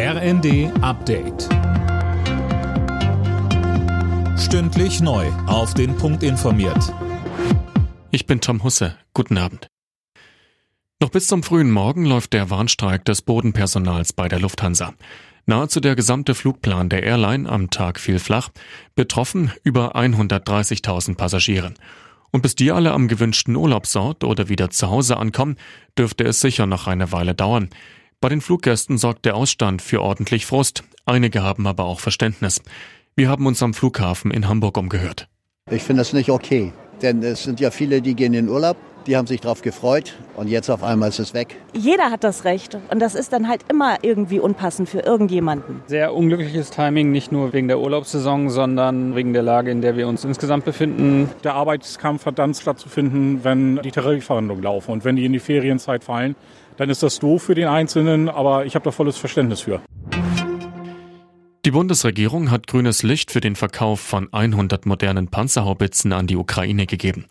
RND Update. Stündlich neu. Auf den Punkt informiert. Ich bin Tom Husse. Guten Abend. Noch bis zum frühen Morgen läuft der Warnstreik des Bodenpersonals bei der Lufthansa. Nahezu der gesamte Flugplan der Airline am Tag fiel flach. Betroffen über 130.000 Passagiere. Und bis die alle am gewünschten Urlaubsort oder wieder zu Hause ankommen, dürfte es sicher noch eine Weile dauern. Bei den Fluggästen sorgt der Ausstand für ordentlich Frust. Einige haben aber auch Verständnis. Wir haben uns am Flughafen in Hamburg umgehört. Ich finde das nicht okay, denn es sind ja viele, die gehen in Urlaub, die haben sich darauf gefreut und jetzt auf einmal ist es weg. Jeder hat das Recht und das ist dann halt immer irgendwie unpassend für irgendjemanden. Sehr unglückliches Timing, nicht nur wegen der Urlaubssaison, sondern wegen der Lage, in der wir uns insgesamt befinden. Der Arbeitskampf hat dann stattzufinden, wenn die Tarifverhandlungen laufen und wenn die in die Ferienzeit fallen dann ist das doof für den Einzelnen, aber ich habe da volles Verständnis für. Die Bundesregierung hat grünes Licht für den Verkauf von 100 modernen Panzerhaubitzen an die Ukraine gegeben.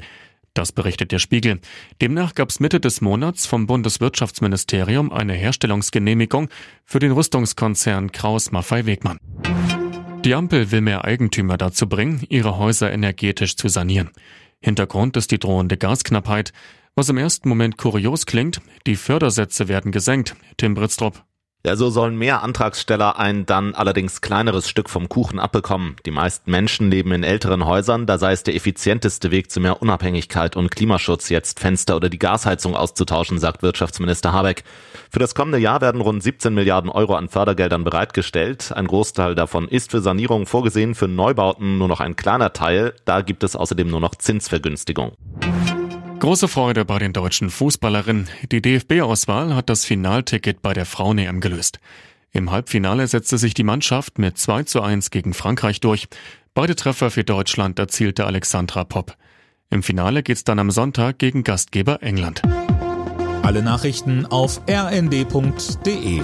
Das berichtet der Spiegel. Demnach gab es Mitte des Monats vom Bundeswirtschaftsministerium eine Herstellungsgenehmigung für den Rüstungskonzern Kraus Maffei Wegmann. Die Ampel will mehr Eigentümer dazu bringen, ihre Häuser energetisch zu sanieren. Hintergrund ist die drohende Gasknappheit. Was im ersten Moment kurios klingt, die Fördersätze werden gesenkt. Tim Britztrup. Ja, so sollen mehr Antragsteller ein dann allerdings kleineres Stück vom Kuchen abbekommen. Die meisten Menschen leben in älteren Häusern, da sei es der effizienteste Weg zu mehr Unabhängigkeit und Klimaschutz, jetzt Fenster oder die Gasheizung auszutauschen, sagt Wirtschaftsminister Habeck. Für das kommende Jahr werden rund 17 Milliarden Euro an Fördergeldern bereitgestellt. Ein Großteil davon ist für Sanierung vorgesehen, für Neubauten nur noch ein kleiner Teil. Da gibt es außerdem nur noch Zinsvergünstigung. Große Freude bei den deutschen Fußballerinnen. Die DFB-Auswahl hat das Finalticket bei der Frauen-EM gelöst. Im Halbfinale setzte sich die Mannschaft mit 2 zu 1 gegen Frankreich durch. Beide Treffer für Deutschland erzielte Alexandra Popp. Im Finale geht's dann am Sonntag gegen Gastgeber England. Alle Nachrichten auf rnd.de